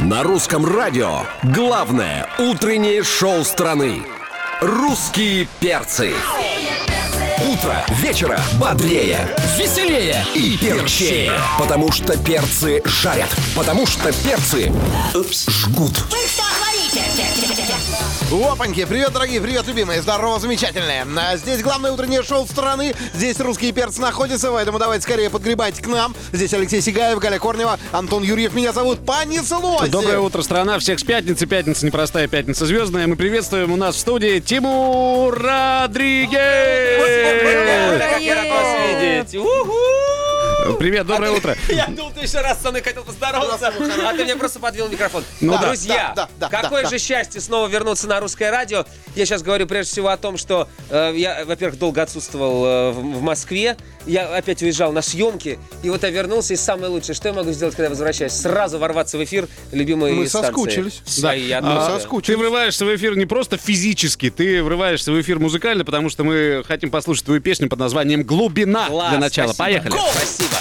На русском радио главное утреннее шоу страны. Русские перцы. Утро вечера бодрее, веселее и перчее. Потому что перцы жарят. Потому что перцы жгут. Опаньки, привет, дорогие, привет, любимые, здорово, замечательные. А Здесь главное утреннее шоу страны, здесь русские перцы находятся, поэтому давайте скорее подгребайте к нам. Здесь Алексей Сигаев, Галя Корнева, Антон Юрьев, меня зовут Понеслось. Доброе утро, страна. Всех с пятницы. Пятница непростая, пятница звездная. Мы приветствуем у нас в студии Тимур Родригес. Рад вас видеть. Привет, доброе утро. Я думал, ты еще раз со мной хотел поздороваться, а ты мне просто подвел микрофон. Ну да. Друзья, Да, да, да, какое же счастье снова вернуться на русское радио. Я сейчас говорю прежде всего о том, что э, я, во-первых, долго отсутствовал э, в, в Москве. Я опять уезжал на съемки, и вот я вернулся, и самое лучшее, что я могу сделать, когда я возвращаюсь? Сразу ворваться в эфир любимой Мы станции. соскучились. Да, и я Мы тоже. Ты соскучились. врываешься в эфир не просто физически, ты врываешься в эфир музыкально, потому что мы хотим послушать твою песню под названием «Глубина» Класс, для начала. спасибо. Поехали. Спасибо.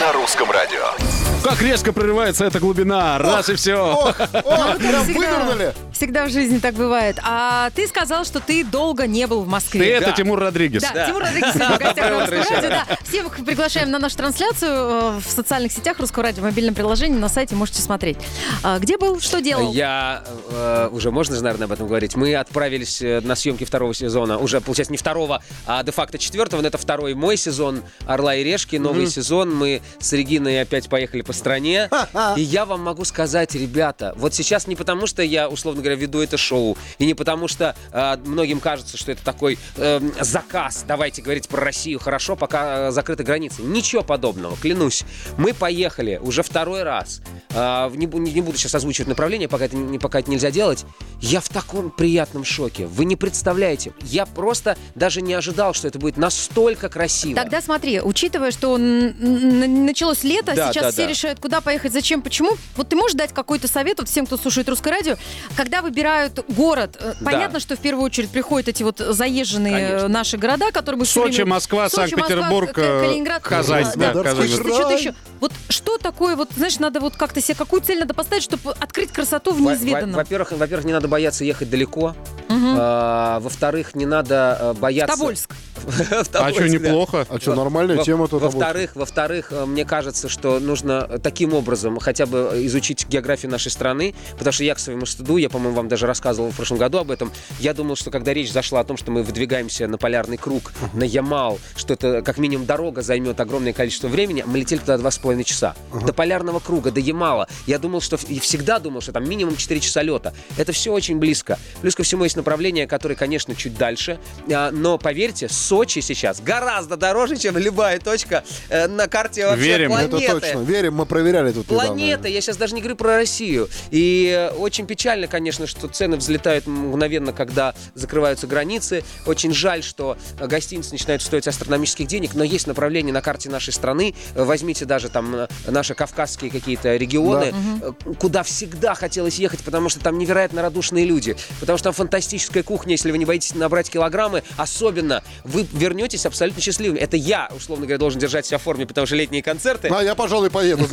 На русском радио. Как резко прорывается эта глубина. Раз и все. Ох, прям выдернули. всегда в жизни так бывает. А ты сказал, что ты долго не был в Ты Москве. это. Тимур Родригес. Да, Тимур Родригес сегодня в гостях на Доброе Русском утро радио. Да. Всех приглашаем на нашу трансляцию э, в социальных сетях Русского радио, в мобильном приложении, на сайте можете смотреть. А, где был, что делал? Я э, уже можно же, наверное, об этом говорить. Мы отправились э, на съемки второго сезона. Уже, получается, не второго, а де-факто четвертого. Но это второй мой сезон Орла и Решки. Новый сезон. Мы с Региной опять поехали по стране. И я вам могу сказать, ребята, вот сейчас не потому, что я, условно говоря, веду это шоу, и не потому, что э, многим кажется, что это такой э, заказ. Давайте говорить про Россию хорошо, пока э, закрыты границы. Ничего подобного, клянусь. Мы поехали уже второй раз. А, в- не, не буду сейчас озвучивать направление, пока это, не, пока это нельзя делать. Я в таком приятном шоке. Вы не представляете. Я просто даже не ожидал, что это будет настолько красиво. Тогда смотри, учитывая, что началось лето, Да, сейчас да, все да. Решают, куда поехать, зачем, почему. Вот ты можешь дать какой-то совет вот всем, кто слушает русское радио, когда выбирают город? э, Да. Понятно, что в первую очередь приходят эти вот заезженные Конечно. наши города, которые мы Сочи, время- Москва, Санкт-Петербург, э, Калининград, Казань, да, да, Казань. Что-то еще. Вот что такое, вот, знаешь, надо вот как-то себе, какую цель надо поставить, чтобы открыть красоту в неизведанном? Во-первых, во-первых, не надо бояться ехать далеко. А, во-вторых, не надо э, бояться... Тобольск. А что, неплохо? А что, нормальная тема тут? Во-вторых, во-вторых, э, мне кажется, что нужно э, таким образом хотя бы изучить географию нашей страны, потому что я к своему стыду, я, по-моему, вам даже рассказывал в прошлом году об этом, я думал, что когда речь зашла о том, что мы выдвигаемся на полярный круг, на Ямал, что это как минимум дорога займет огромное количество времени, мы летели туда два с половиной часа. До полярного круга, до Ямала. Я думал, что и всегда думал, что там минимум 4 часа лета. Это все очень близко. Плюс ко всему есть направления, которые, конечно, чуть дальше. А, Но поверьте, Сочи сейчас гораздо дороже, чем любая точка э, на карте вообще Верим, это Это планеты. точно. Верим, мы проверяли тут недавно. Планета, я сейчас даже не говорю про Россию. И э, очень печально, конечно, что цены взлетают мгновенно, когда закрываются границы. Очень жаль, что гостиницы начинают стоить астрономических денег, но есть направление на карте нашей страны. Возьмите даже там э, наши кавказские какие-то регионы, э, куда всегда хотелось ехать, потому что там невероятно радушные люди, потому что там фантастическая кухня, если вы не боитесь набрать килограммы, особенно вы вернетесь абсолютно счастливыми. Это я, условно говоря, должен держать себя в форме, потому что летние концерты. А я, пожалуй, поеду.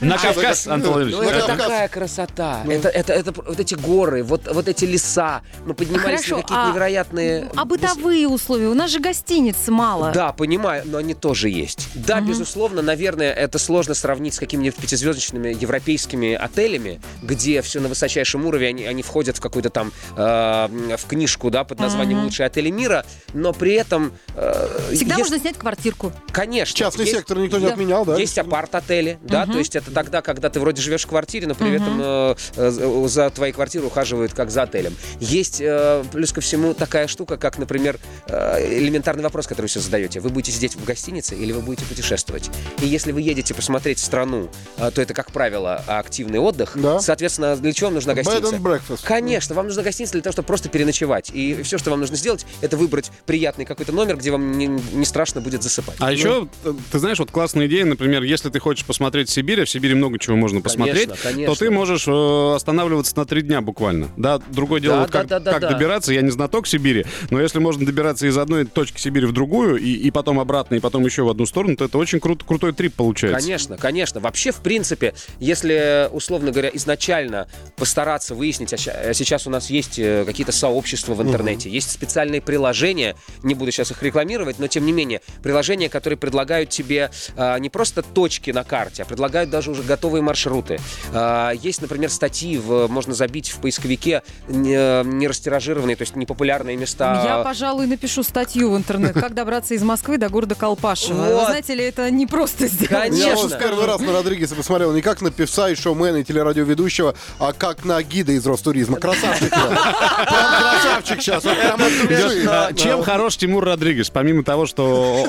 На Кавказ, Антон Ну, Владимирович. это такая красота. Это, это, вот эти горы, вот, вот эти леса. Мы поднимались на какие-то а- невероятные... А бытовые условия? У нас же гостиниц мало. Да, понимаю, но они тоже есть. Да, безусловно, наверное, это сложно сравнить с какими-нибудь пятизвездочными европейскими отелями, где все на высочайшем уровне, они, они входят в какую-то там э, в книжку, да, под названием «Лучшие отели мира», но при этом... э, Всегда есть- можно снять квартирку. Конечно. Частный есть- сектор никто не Да. отменял, да? Есть апарт-отели, да, то есть это тогда, когда ты вроде живешь в квартире, но при этом э, э, за твоей квартирой ухаживают как за отелем. Есть э, плюс ко всему такая штука, как, например, э, элементарный вопрос, который вы себе задаете. Вы будете сидеть в гостинице или вы будете путешествовать? И если вы едете посмотреть страну, э, то это, как правило, активный отдых. Да. Соответственно, для чего вам нужна Bed гостиница? and breakfast. Конечно, вам нужна гостиница для того, чтобы просто переночевать. И все, что вам нужно сделать, это выбрать приятный какой-то номер, где вам не, не страшно будет засыпать. А еще, ты знаешь, вот классная идея, например, если ты хочешь посмотреть Сибирь, а в Сибири много чего можно посмотреть, конечно. то ты можешь э, останавливаться на три дня буквально. Да, другое дело, Да, вот как, да, да, как да. добираться, я не знаток Сибири, но если можно добираться из одной точки Сибири в другую, и, и потом обратно, и потом еще в одну сторону, то это очень крут, крутой трип получается. Конечно, конечно. Вообще, в принципе, если, условно говоря, изначально постараться выяснить, а а сейчас у нас есть э, какие-то сообщества в интернете, есть специальные приложения, не буду сейчас их рекламировать, но тем не менее, приложения, которые предлагают тебе а, не просто точки на карте, а предлагают даже уже готовые маршруты. А, есть, например, статьи, в- можно забить в поисковике не, не растиражированные, то есть непопулярные места. Я, пожалуй, напишу статью в интернет, как добраться из Москвы до города Колпашево. Вы знаете ли, это не просто сделать. Конечно. Я вот в первый раз на Родригеса посмотрел не как на певца и шоумена и телерадиоведущего, а как на гида из Ростуризма. Красавчик. Прям красавчик сейчас. А, Чем хорош Тимур Родригес, помимо того, что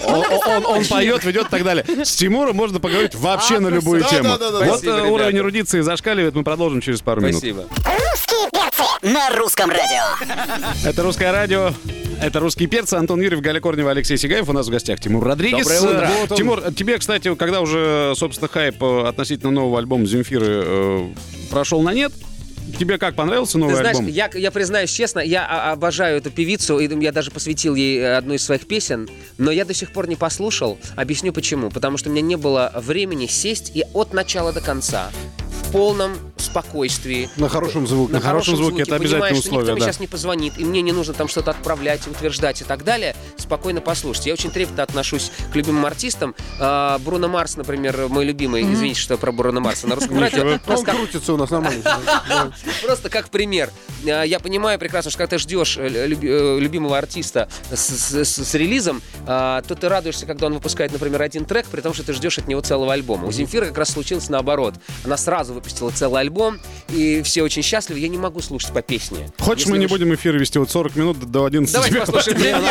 он, поет, ведет и так далее. С Тимуром можно поговорить вообще на любую Да, тему. Вот э, уровень эрудиции зашкаливает, мы продолжим через пару минут. Спасибо. Русские перцы на русском радио. Это «Русское радио». Это «Русские перцы». Антон Юрьев, Галя Корнева, Алексей Сигаев. У нас в гостях Тимур Родригес. Доброе утро. Тимур, тебе, кстати, когда уже, собственно, хайп э, относительно нового альбома «Земфиры» э, прошел на нет, тебе как, понравился новый Ты знаешь, альбом? я, я признаюсь честно, я обожаю эту певицу, и я даже посвятил ей э, одну из своих песен, но я до сих пор не послушал. Объясню почему. Потому что у меня не было времени сесть и от начала до конца в полном спокойствии. На хорошем звуке. На хорошем звуке, это обязательное что условие, никто мне да. сейчас не позвонит, и мне не нужно там что-то отправлять, утверждать и так далее. Спокойно послушать. Я очень трепетно отношусь к любимым артистам. А, Бруно Марс, например, мой любимый. Извините, что про Бруно Марса на русском радио. Он Просто как- крутится у нас нормально. Просто как пример. А, Я понимаю прекрасно, что когда ты ждешь э, э, любимого артиста с, релизом, а, то ты радуешься, когда он выпускает, например, один трек, при том, что ты ждешь от него целого альбома. У Земфиры как раз случилось наоборот. Она сразу выпустила целый альбом, и все очень счастливы. Я не могу слушать по песне. Хочешь, Если мы не уж- будем эфир вести вот 40 минут до 11 Давайте послушаем Лёх,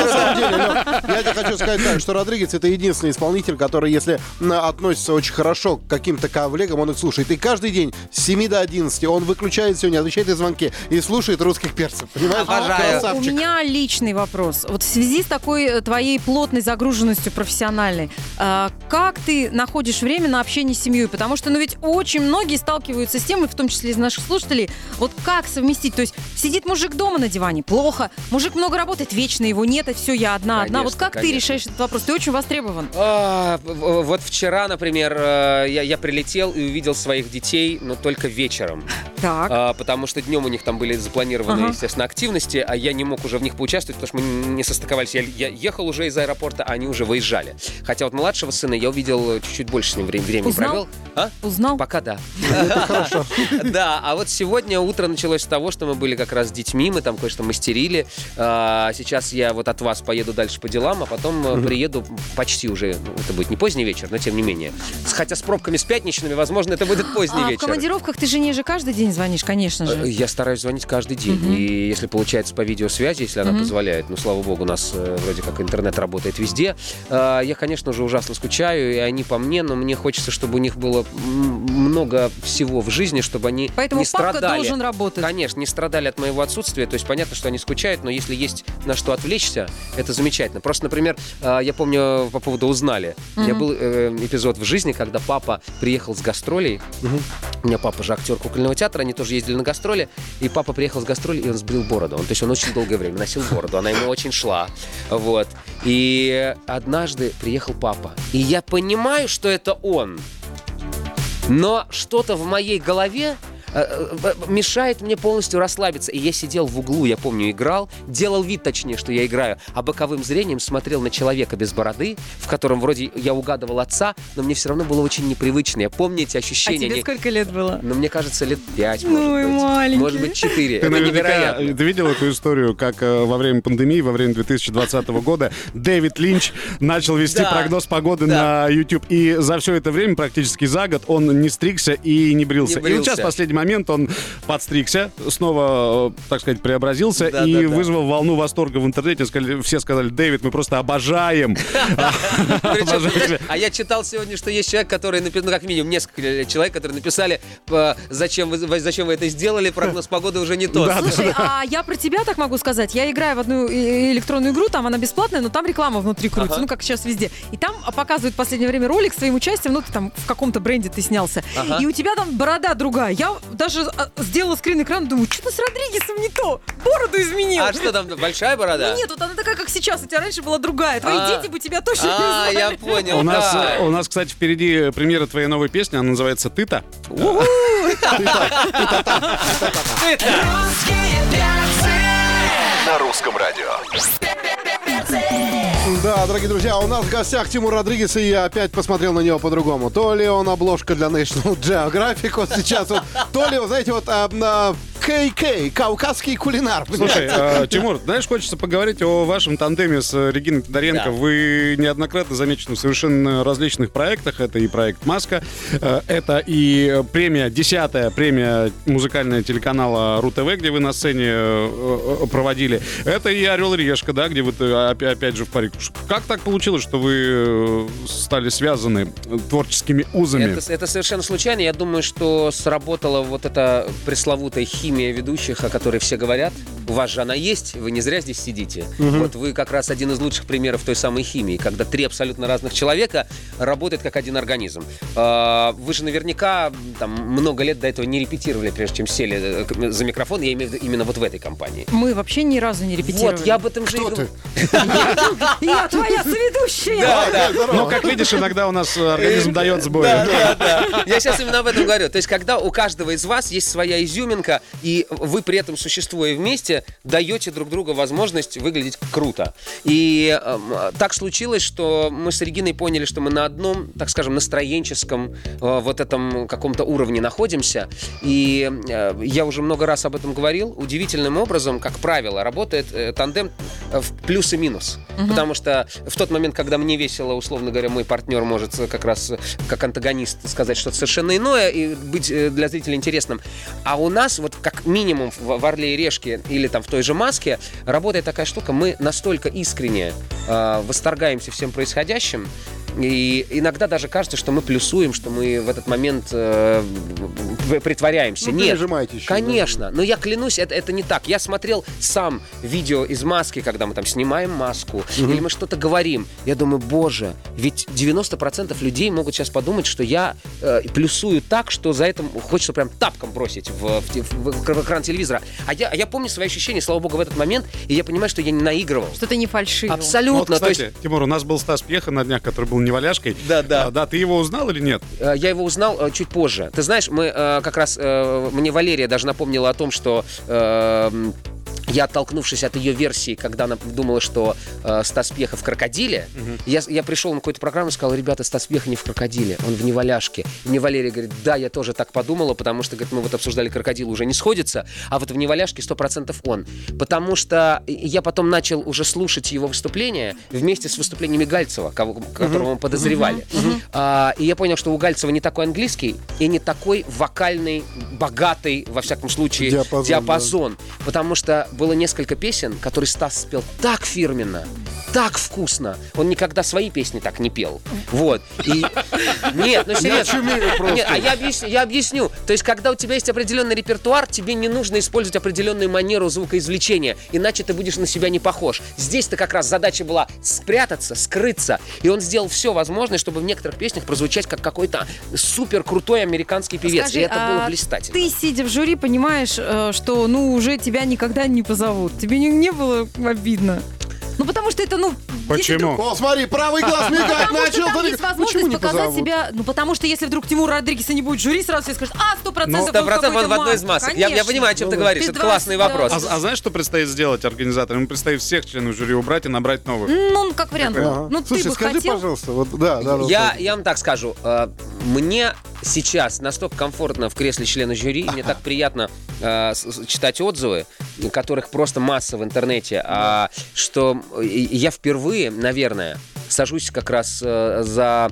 я тебе хочу сказать так, что Родригес это единственный исполнитель, который, если относится очень хорошо к каким-то коллегам, он их слушает. И каждый день с 7 до 11 он выключает все, не отвечает на звонки и слушает русских перцев. Понимаешь? Обожаю. У меня личный вопрос. Вот в связи с такой э, твоей плотной загруженностью профессиональной, э, как ты находишь время на общение с семьей? Потому что, ну ведь очень многие сталкиваются с тем, и в том числе из наших слушателей, вот как совместить? То есть сидит мужик дома на диване, плохо, мужик много работает, вечно его нет, и все, я одна, одна. Вот Конечно, как ты конечно. решаешь этот вопрос? Ты очень востребован. А, вот вчера, например, э, я, я прилетел и увидел своих детей, но только вечером. Так. А, потому что днем у них там были запланированы, Ага. естественно, активности, а я не мог уже в них поучаствовать, потому что мы не состыковались. Я, я ехал уже из аэропорта, а они уже выезжали. Хотя вот младшего сына я увидел чуть-чуть больше с ним времени, времени Узнал? провел. А? Узнал? Пока да. Да, а вот сегодня утро началось с того, что мы были как раз с детьми, мы там кое-что мастерили. А, Сейчас я вот от вас поеду дальше по делам, а потом э, приеду почти уже, ну, это будет не поздний вечер, но тем не менее. Хотя с пробками с пятничными, возможно, это будет поздний А в вечер. командировках ты жене же каждый день звонишь, конечно Э, же. Я стараюсь звонить каждый день. И если получается по видеосвязи, если она позволяет, ну, слава богу, у нас э, вроде как интернет работает везде, э, я, конечно же, ужасно скучаю, и они по мне, но мне хочется, чтобы у них было много всего в жизни, чтобы они Поэтому не папка страдали. должен работать. Конечно, не страдали от моего отсутствия. То есть понятно, что они скучают, но если есть на что отвлечься, это замечательно. Просто, например, э, я помню по поводу узнали. У меня был э, эпизод в жизни, когда папа приехал с гастролей. У меня папа же актер кукольного театра, они тоже ездили на гастроли. И папа приехал с гастролей, и он сбрил бороду. Он, то есть он очень долгое время носил бороду, она ему очень шла. Вот. И однажды приехал папа. И я понимаю, что это он. Но что-то в моей голове мешает мне полностью расслабиться. И я сидел в углу, я помню, играл, делал вид, точнее, что я играю, а боковым зрением смотрел на человека без бороды, в котором вроде я угадывал отца, но мне все равно было очень непривычно. Я помню эти А ощущения. тебе Они- сколько лет было? Ну, мне кажется, лет пять, Ну может и быть. маленький. Может быть, четыре. Ты Это наверняка невероятно. ты видел эту историю, как э, во время пандемии, во время 2020 года Дэвид Линч начал вести Да. прогноз погоды Да. на YouTube. И за все это время, практически за год, он не стригся и не брился. Не И вот сейчас последний момент он подстригся, снова, э, так сказать, преобразился Да, и да, да. вызвал волну восторга в интернете. Сказали- все сказали, Дэвид, мы просто обожаем. Тебя. а я читал сегодня, что есть человек, который написал, ну как минимум несколько человек, которые написали, э, зачем вы, зачем вы это сделали, прогноз погоды уже не тот. Слушай, а я про тебя так могу сказать. Я играю в одну электронную игру, там она бесплатная, но там реклама внутри крутится, ну как сейчас везде. И там показывают в последнее время ролик с твоим участием, ну ты там в каком-то бренде ты снялся. И у тебя там борода другая. Я даже а, сделала скрин экрана, думаю, что-то с Родригесом не то. Бороду изменил. А что там, большая борода? Ну нет, вот она такая, как сейчас. У тебя раньше была другая. Твои А. дети бы тебя точно А, не я знали. понял, У нас, да. у нас, кстати, впереди премьера твоей новой песни, она называется «Ты-то». На русском радио. Да, дорогие друзья, у нас в гостях Тимур Родригес, и я опять посмотрел на него по-другому. То ли он обложка для National Geographic вот сейчас, вот, то ли, знаете, вот а, на КК, кавказский кулинар. Слушай, э, Тимур, знаешь, хочется поговорить о вашем тандеме с Региной Тодоренко. Да. Вы неоднократно замечены в совершенно различных проектах. Это и проект «Маска», э, это и премия, десятая премия музыкальная телеканала РУ-ТВ, где вы на сцене э, э, проводили. Это и «Орел и Решка», да, где вы опя- опять же в паре. Как так получилось, что вы стали связаны творческими узами? Это, это совершенно случайно. Я думаю, что сработала вот эта пресловутая химия ведущих, о которой все говорят. У вас же она есть, вы не зря здесь сидите. Вот вы как раз один из лучших примеров той самой химии, когда три абсолютно разных человека работают как один организм. А, Вы же наверняка там, много лет до этого не репетировали, прежде чем сели э, за микрофон. Я имею в виду именно вот в этой компании. Мы вообще ни разу не репетировали. Вот, я об этом же и говорю. Я твоя соведущая. Ну, как видишь, иногда у нас э, организм дает да. Я сейчас именно об этом говорю. То есть, когда у каждого из вас есть своя изюминка, и вы при этом, существуя вместе, даете друг другу возможность выглядеть круто. И эм, так случилось, что мы с Региной поняли, что мы на одном, так скажем, настроенческом э, вот этом каком-то уровне находимся. И э, я уже много раз об этом говорил. Удивительным образом, как правило, работает э, тандем э, в плюс и минус. Потому что в тот момент, когда мне весело, условно говоря, мой партнер может э, как раз э, как антагонист сказать что-то совершенно иное и быть э, для зрителя интересным. А у нас вот как минимум в, в «Орле и Решке» или там в той же «Маске» работает такая штука, мы настолько искренне э, восторгаемся всем происходящим, и иногда даже кажется, что мы плюсуем, что мы в этот момент э, притворяемся. Ну, Нет, еще, конечно. Но я клянусь, это, это не так. Я смотрел сам видео из маски, когда мы там снимаем маску, или мы что-то говорим. Я думаю, боже, ведь 90% людей могут сейчас подумать, что я э, плюсую так, что за это хочется прям тапком бросить в, в в- в экран телевизора. А я, а я помню свои ощущения, слава богу, в этот момент, и я понимаю, что я не наигрывал. Что ты не фальшивил. Ну, вот, Абсолютно. То кстати, есть Тимур, у нас был Стас Пьеха на днях, который был неваляшкой. Да, да. А, Да, ты его узнал или нет? Э, Я его узнал э, чуть позже. Ты знаешь, мы э, как раз мне Валерия даже напомнила о том, что я, оттолкнувшись от ее версии, когда она думала, что э, Стас Пьеха в крокодиле, я, я пришел на какую-то программу и сказал, ребята, Стас Пьеха не в крокодиле, он в неваляшке. И мне Валерия говорит, да, я тоже так подумала, потому что, говорит, мы вот обсуждали крокодил, уже не сходится, а вот в неваляшке 100% он. Потому что я потом начал уже слушать его выступления вместе с выступлениями Гальцева, кого- которого мы подозревали. А, и я понял, что у Гальцева не такой английский и не такой вокальный, богатый, во всяком случае, Диапазон, диапазон. Потому что было несколько песен, которые Стас спел так фирменно, так вкусно. Он никогда свои песни так не пел. Вот. И... Нет, ну серьезно. Нет, а я объясню, я объясню. То есть, когда у тебя есть определенный репертуар, тебе не нужно использовать определенную манеру звукоизвлечения, иначе ты будешь на себя не похож. Здесь-то как раз задача была спрятаться, скрыться. И он сделал все возможное, чтобы в некоторых песнях прозвучать как какой-то супер крутой американский певец. Скажи, и это было а блистательно. Ты, сидя в жюри, понимаешь, э, что ну уже тебя никогда не позовут. Тебе не, не было обидно? Ну, потому что это, ну... если Почему? О, смотри, правый глаз мигать Потому что начал. там смотри. есть Почему возможность не показать позовут? себя. Ну, потому что если вдруг Тимур Родригеса не будет в жюри, сразу все скажут, а, сто процентов Сто процентов в одной из масок. Я, я понимаю, о чем ты говоришь. Ты Это классный здрасте, вопрос. А, а знаешь, что предстоит сделать организаторам? Им предстоит всех членов жюри убрать и набрать новых. Ну, как вариант. Ага. Ну, Слушай, ты бы скажи, хотел... пожалуйста, вот, да, да, Я, я вам так скажу. э, Мне сейчас настолько комфортно в кресле члена жюри, мне так приятно э, читать отзывы, которых просто масса в интернете, а, что э, я впервые, наверное, сажусь как раз э, за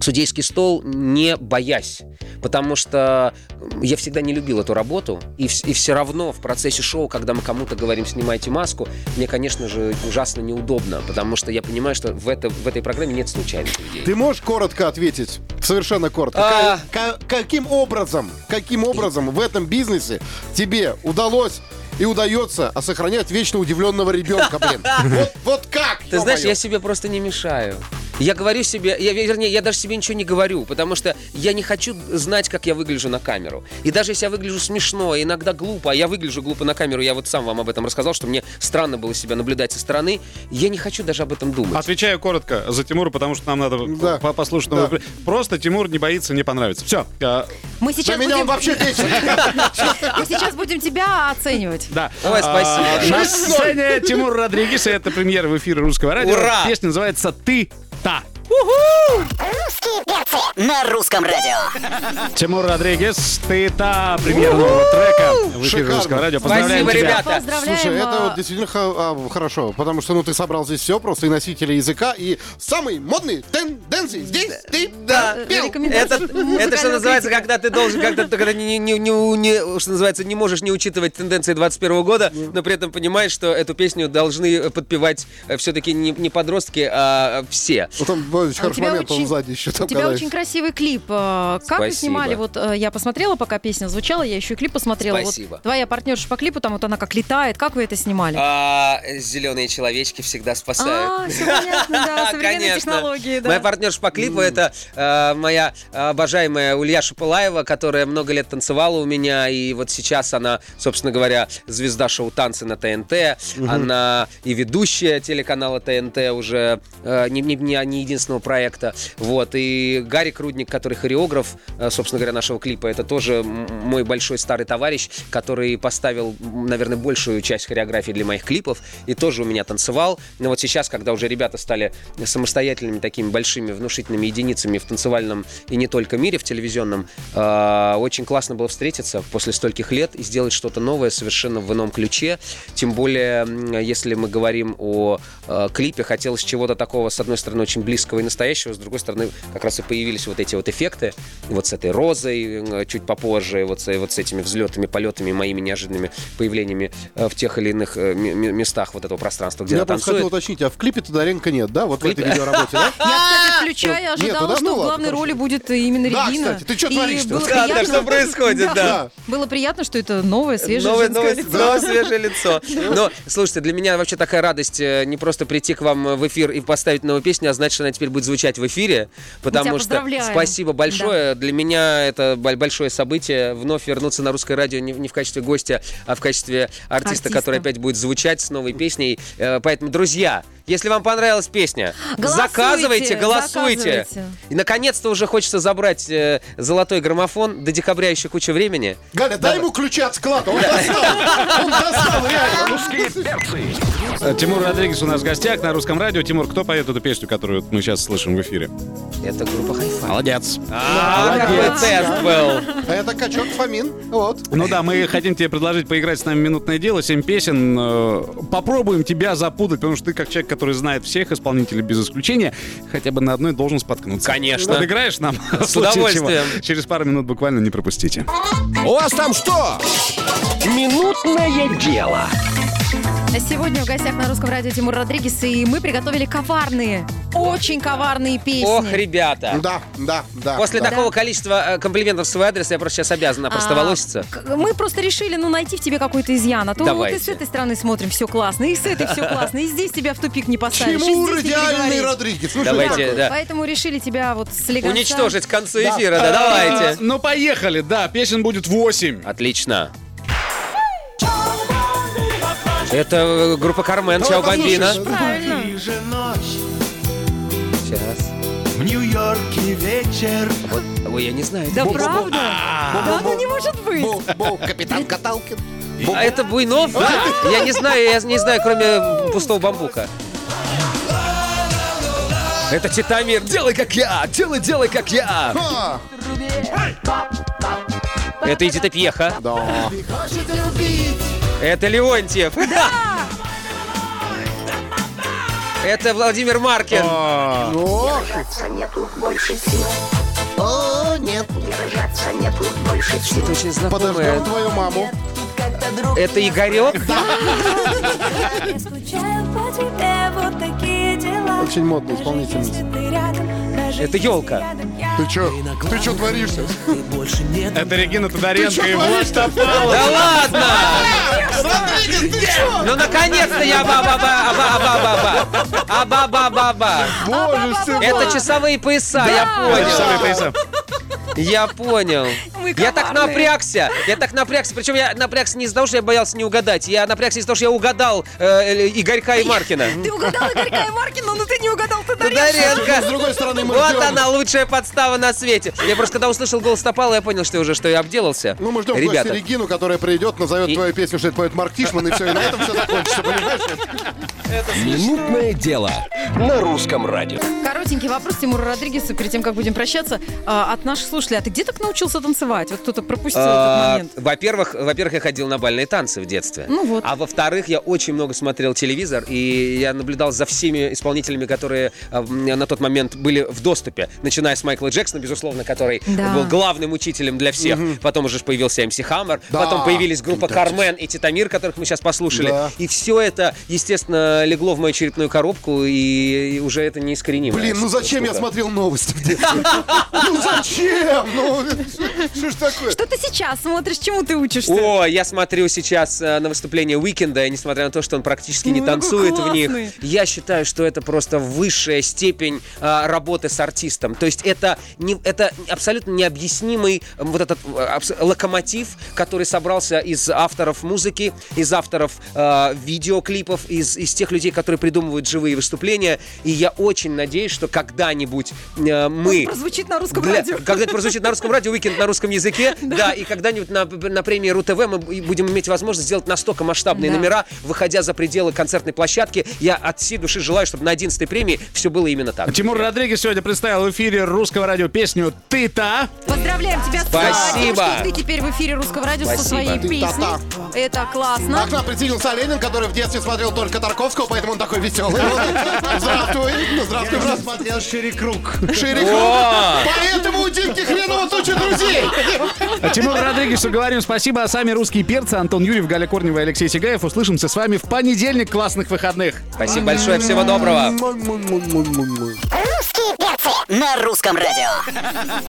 судейский стол, не боясь. потому что я всегда не любил эту работу, и, и все равно в процессе шоу, когда мы кому-то говорим «снимайте маску», мне, конечно же, ужасно неудобно, потому что я понимаю, что в, это, в этой программе нет случайных людей. Ты можешь коротко ответить? Совершенно коротко. А. Ка- ка- каким образом, каким образом в этом бизнесе тебе удалось и удается а сохранять вечно удивленного ребенка, блин? Вот, вот как? Ты знаешь, я себе просто не мешаю. Я говорю себе, я, вернее, я даже себе ничего не говорю, потому что я не хочу знать, как я выгляжу на камеру. И даже если я выгляжу смешно, иногда глупо, а я выгляжу глупо на камеру, я вот сам вам об этом рассказал, что мне странно было себя наблюдать со стороны, я не хочу даже об этом думать. Отвечаю коротко за Тимура, потому что нам надо Да. по- послушать. Да. Просто Тимур не боится, не понравится. Все. Мы За сейчас, меня он будем, вообще мы сейчас будем тебя оценивать. Да. Ой, спасибо. А, На сцене Тимур Родригес, и это премьера в эфире русского радио. Ура! Песня называется Tá, «Ты-та». Русские перцы на русском радио. Тимур Родригес, «Ты-та», премьера нового трека в эфире Шикарно. русского радио. Поздравляем Спасибо, тебя. ребята. Поздравляем. Слушай, это а, вот действительно ха- а, хорошо, потому что ну ты собрал здесь все, просто и носители языка, и самые модные тенденции здесь ты Да. пел. Это, это что называется, когда ты должен, когда ты когда не, не- не- не- что называется, не можешь не учитывать тенденции 21 года, но при этом понимаешь, что эту песню должны подпевать все-таки не, не подростки, а все. Ну, там очень А у хороший тебя момент, он очень- сзади еще У там тебя когда- очень красивый клип. Э, Как вы Спасибо. снимали? Вот э, я посмотрела, пока песня звучала, я еще и клип посмотрела. Спасибо. Вот твоя партнерша по клипу, там вот она как летает. Как вы это снимали? зеленые человечки всегда спасают. А, всё понятно, да, современные технологии, да. Моя партнерша по клипу это э, моя обожаемая Ульяша Пылаева, которая много лет танцевала у меня, и вот сейчас она, собственно говоря, звезда шоу танцы на ТНТ, она и ведущая телеканала ТНТ уже э, не, не, не- не единственного проекта, вот, и Гарик Рудник, который хореограф, э, собственно говоря, нашего клипа, это тоже мой большой старый товарищ, который поставил, наверное, большую часть хореографии для моих клипов, и тоже у меня танцевал. Но вот сейчас, когда уже ребята стали самостоятельными такими большими внушительными единицами в танцевальном и не только мире, в телевизионном, э, очень классно было встретиться после стольких лет и сделать что-то новое совершенно в ином ключе. Тем более, если мы говорим о э, клипе, хотелось чего-то такого, с одной стороны, очень близкого и настоящего, с другой стороны, как раз и появились вот эти вот эффекты, вот с этой розой э, чуть попозже, вот с, вот с этими взлетами, полетами, моими неожиданными появлениями э, в тех или иных э, местах вот этого пространства, где Я она просто хотел уточнить, а в клипе Тодоренко нет, да? Вот в этой видеоработе, да? Я, кстати, включая, Нету, ожидала, да? что Ну в ладно, главной роли будет именно Да, Регина. кстати, ты И творишь-то? Да, да, что происходит, да. Было приятно, что это новое, свежее лицо. новое свежее лицо. Но, слушайте, для меня вообще такая радость не просто прийти к вам в эфир и поставить новую песню, а знать, что она теперь будет звучать в эфире. Потому тебя что поздравляем. спасибо большое. Для меня это бо- большое событие. Вновь вернуться на русское радио не, не в качестве гостя, а в качестве артиста, Артиста. который опять будет звучать с новой песней. Э, Поэтому, друзья, если вам понравилась песня, Голосуйте, заказывайте, голосуйте. заказывайте. И наконец-то уже хочется забрать э, золотой граммофон. До декабря еще куча времени. Галя, дай ему ключи от склада, он достал, он достал, реально. Тимур Родригес у нас в гостях на русском радио. Тимур, кто поет эту песню, которую мы сейчас слышим в эфире? Это группа Hi-Fi. Молодец. А, какой тест был. А Это качок Фомин, вот. Ну да, мы хотим тебе предложить поиграть с нами «Минутное дело». Семь песен. Э, Попробуем тебя запутать, потому что ты как человек, который знает всех исполнителей без исключения, хотя бы на одной должен споткнуться. Конечно. Подыграешь нам? В С случае удовольствием. чего. Через пару минут буквально не пропустите. У вас там что? Минутное дело. Сегодня в гостях на русском радио Тимур Родригес, и мы приготовили коварные, очень коварные песни. Ох, ребята. Да, да, да. После да. такого количества э, комплиментов в свой адрес я просто сейчас обязан просто А, волоситься. к- Мы просто решили, ну, найти в тебе какой-то изъян. А то вот Давайте. и с этой стороны смотрим, все классно, и с этой все классно, и здесь тебя в тупик не поставишь. Тимур идеальный. Родригес. Ну, Давайте, да. Поэтому решили тебя вот слегка... Уничтожить к концу эфира, да, давайте. А, Ну, поехали. Да, песен будет 8. Отлично. Это э, группа Кармен, Чао Бомбина. Ночь, Сейчас. в Нью-Йорке вечер. Вот, ой, я не знаю. Да это- правда? Да ну не может быть. Бу, Капитан Каталкин. А это Буйнов? Я не знаю, я не знаю, кроме пустого бамбука. Это Титамир. Делай как я, делай, делай как я. А, Это Эдита Пьеха. Да. Это Леонтьев. Это Владимир Маркин. О, О, нет. Что-то очень знакомое. Подождем твою маму. Это Игорек? Очень модная исполнительница. Это елка. Ты чё? Ты чё творишься? Это Регина Тодоренко и Влад Да ладно! Ну наконец-то я ба-ба-ба-ба-ба-ба-ба. А-ба-ба-ба-ба. Боже ты. Это часовые пояса, я понял. Я понял. Я так напрягся. Я так напрягся. Причем я напрягся не из-за того, что я боялся не угадать. Я напрягся из-за того, что я угадал э, Игорька и Маркина. Ты угадал Игорька и Маркина, но ты не угадал Тодоренко. С Тодоренко. другой стороны, мы Вот ждем. она, лучшая подстава на свете. Я просто когда услышал голос Топала, я понял, что уже что я обделался. Ну, мы ждем Ребята. Костю Регину, которая придет, назовет И- твою песню, что это поет Марк Тишман, и все, и на этом все закончится, понимаешь? Минутное дело на русском радио. Коротенький вопрос Тимуру Родригесу перед тем, как будем прощаться. А, от наших слушателей. А ты где так научился танцевать? Вот кто-то пропустил этот А, момент. Во-первых, во-первых, я ходил на бальные танцы в детстве. Ну вот. А во-вторых, я очень много смотрел телевизор, и я наблюдал за всеми исполнителями, которые на тот момент были в доступе. Начиная с Майкла Джексона, безусловно, который Да. был главным учителем для всех. Потом уже появился МС Хаммер, Да. потом появились группа Кармен и Титамир, которых мы сейчас послушали. Да. И все это, естественно, легло в мою черепную коробку, и, и уже это неискоренимо. Блин, ну зачем я смотрел новости в детстве? Ну зачем? Ну, что ж такое? Что ты сейчас смотришь? Чему ты учишься? О, я смотрю сейчас э, на выступление Уикенда, несмотря на то, что он практически не Ну, танцует в них, я считаю, что это просто высшая степень э, работы с артистом. То есть это, не, это абсолютно необъяснимый вот этот э, абс- локомотив, который собрался из авторов музыки, из авторов э, видеоклипов, из, из тех людей, которые придумывают живые выступления. И я очень надеюсь, что когда-нибудь э, мы... Прозвучит на русском Для- радио. Когда это прозвучит на русском радио, уикенд на русском языке, да, и когда-нибудь на, на премии РУ-ТВ мы будем иметь возможность сделать настолько масштабные Да. номера, выходя за пределы концертной площадки. Я от всей души желаю, чтобы на 11 премии все было именно так. Тимур Родригес сегодня представил в эфире русского радио песню «Ты-то». Поздравляем тебя с Спасибо. тем, что ты теперь в эфире русского радио со Спасибо. своей Ты песней. Это классно. А к нам присоединился Ленин, который в детстве смотрел только Тарковского, поэтому он такой веселый. Здравствуй. Здравствуй, брат. смотрел шире круг. Шире О! Поэтому у Димки хреново туча друзей. А Тимур Родригесу говорим спасибо, а сами русские перцы Антон Юрьев, Галя Корнева и Алексей Сигаев. Услышимся с вами в понедельник. Классных выходных. Спасибо большое, всего доброго. Русские перцы на русском радио.